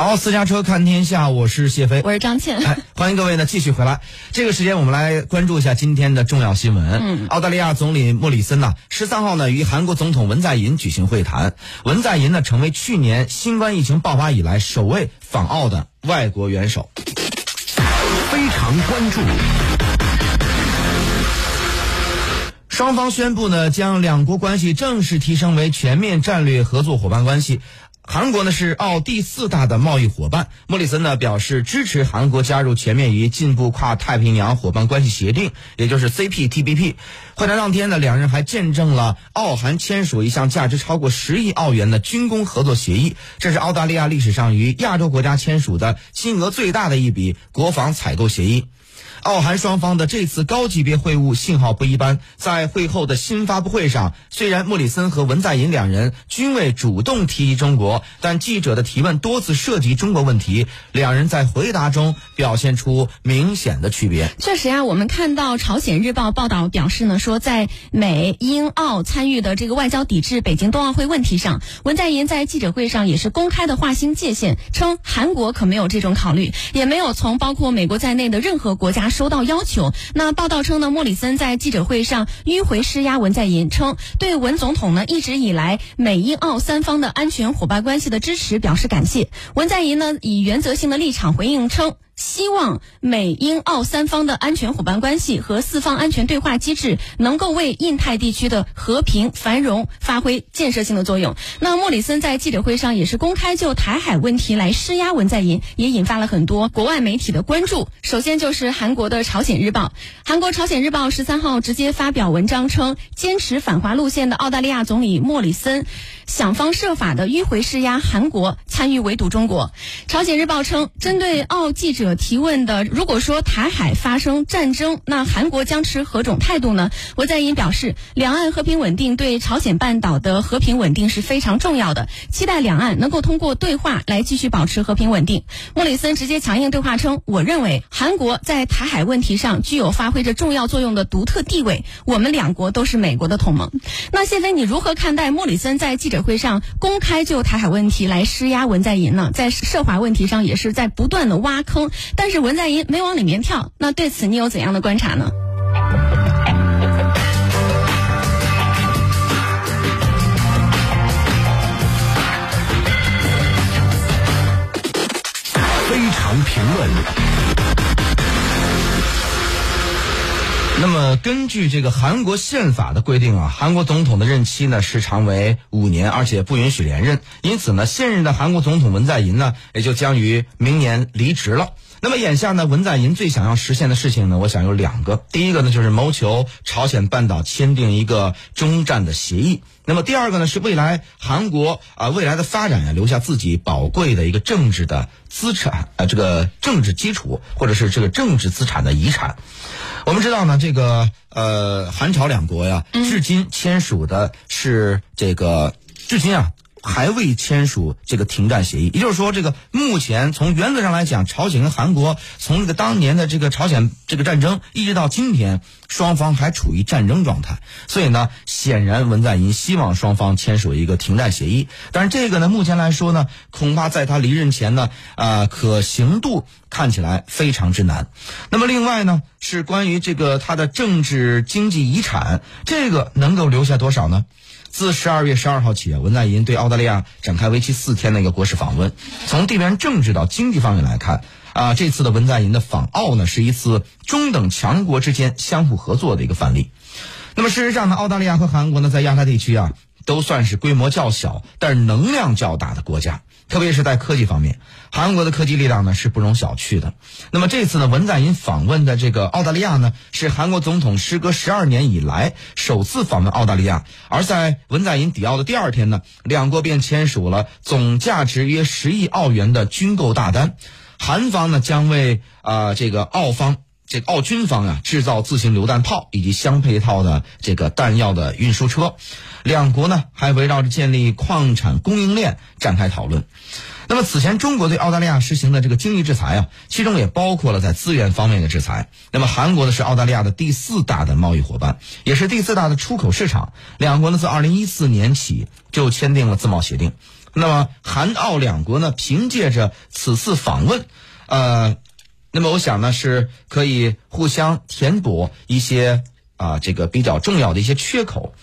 好，私家车看天下，我是谢飞，我是张倩。哎，欢迎各位呢继续回来。这个时间我们来关注一下今天的重要新闻。嗯，澳大利亚总理莫里森呢，十三号呢与韩国总统文在寅举行会谈。文在寅呢成为去年新冠疫情爆发以来首位访澳的外国元首。非常关注。双方宣布呢，将两国关系正式提升为全面战略合作伙伴关系。韩国呢是澳第四大的贸易伙伴，莫里森呢表示支持韩国加入全面与进步跨太平洋伙伴关系协定，也就是 CPTPP。会谈当天呢，两人还见证了澳韩签署一项价值超过十亿澳元的军工合作协议，这是澳大利亚历史上与亚洲国家签署的金额最大的一笔国防采购协议。澳韩双方的这次高级别会晤信号不一般。在会后的新发布会上，虽然莫里森和文在寅两人均未主动提及中国，但记者的提问多次涉及中国问题，两人在回答中表现出明显的区别。确实啊，我们看到朝鲜日报报道表示呢，说在美英澳参与的这个外交抵制北京冬奥会问题上，文在寅在记者会上也是公开的划清界限，称韩国可没有这种考虑，也没有从包括美国在内的任何国家。收到要求，那报道称呢，莫里森在记者会上迂回施压文在寅，称对文总统呢一直以来美英澳三方的安全伙伴关系的支持表示感谢。文在寅呢以原则性的立场回应称。希望美英澳三方的安全伙伴关系和四方安全对话机制能够为印太地区的和平繁荣发挥建设性的作用。那莫里森在记者会上也是公开就台海问题来施压文在寅，也引发了很多国外媒体的关注。首先就是韩国的《朝鲜日报》，韩国《朝鲜日报》十三号直接发表文章称，坚持反华路线的澳大利亚总理莫里森想方设法的迂回施压韩国参与围堵中国。《朝鲜日报》称，针对澳记者。提问的，如果说台海发生战争，那韩国将持何种态度呢？文在寅表示，两岸和平稳定对朝鲜半岛的和平稳定是非常重要的，期待两岸能够通过对话来继续保持和平稳定。莫里森直接强硬对话称，我认为韩国在台海问题上具有发挥着重要作用的独特地位，我们两国都是美国的同盟。那谢飞，你如何看待莫里森在记者会上公开就台海问题来施压文在寅呢？在涉华问题上也是在不断的挖坑。但是文在寅没往里面跳，那对此你有怎样的观察呢？非常评论。那么，根据这个韩国宪法的规定啊，韩国总统的任期呢时长为五年，而且不允许连任。因此呢，现任的韩国总统文在寅呢也就将于明年离职了。那么眼下呢，文在寅最想要实现的事情呢，我想有两个。第一个呢，就是谋求朝鲜半岛签订一个中战的协议。那么第二个呢，是未来韩国啊未来的发展呀，留下自己宝贵的一个政治的资产啊，这个政治基础或者是这个政治资产的遗产。我们知道呢，这个呃韩朝两国呀，至今签署的是这个至今啊。还未签署这个停战协议，也就是说，这个目前从原则上来讲，朝鲜跟韩国从这个当年的这个朝鲜这个战争一直到今天，双方还处于战争状态。所以呢，显然文在寅希望双方签署一个停战协议，但是这个呢，目前来说呢，恐怕在他离任前呢，啊，可行度看起来非常之难。那么另外呢，是关于这个他的政治经济遗产，这个能够留下多少呢？自十二月十二号起，文在寅对澳澳大利亚展开为期四天的一个国事访问。从地缘政治到经济方面来看，啊，这次的文在寅的访澳呢，是一次中等强国之间相互合作的一个范例。那么事实上呢，澳大利亚和韩国呢，在亚太地区啊，都算是规模较小，但是能量较大的国家。特别是在科技方面，韩国的科技力量呢是不容小觑的。那么这次呢，文在寅访问的这个澳大利亚呢，是韩国总统时隔十二年以来首次访问澳大利亚。而在文在寅抵澳的第二天呢，两国便签署了总价值约十亿澳元的军购大单，韩方呢将为啊这个澳方这澳军方啊制造自行榴弹炮以及相配套的这个弹药的运输车，两国呢还围绕着建立矿产供应链展开讨论。那么此前中国对澳大利亚实行的这个经济制裁啊，其中也包括了在资源方面的制裁。那么韩国呢是澳大利亚的第四大的贸易伙伴，也是第四大的出口市场。两国呢自二零一四年起就签订了自贸协定。那么韩澳两国呢凭借着此次访问，呃，那么我想呢是可以互相填补一些啊这个比较重要的一些缺口。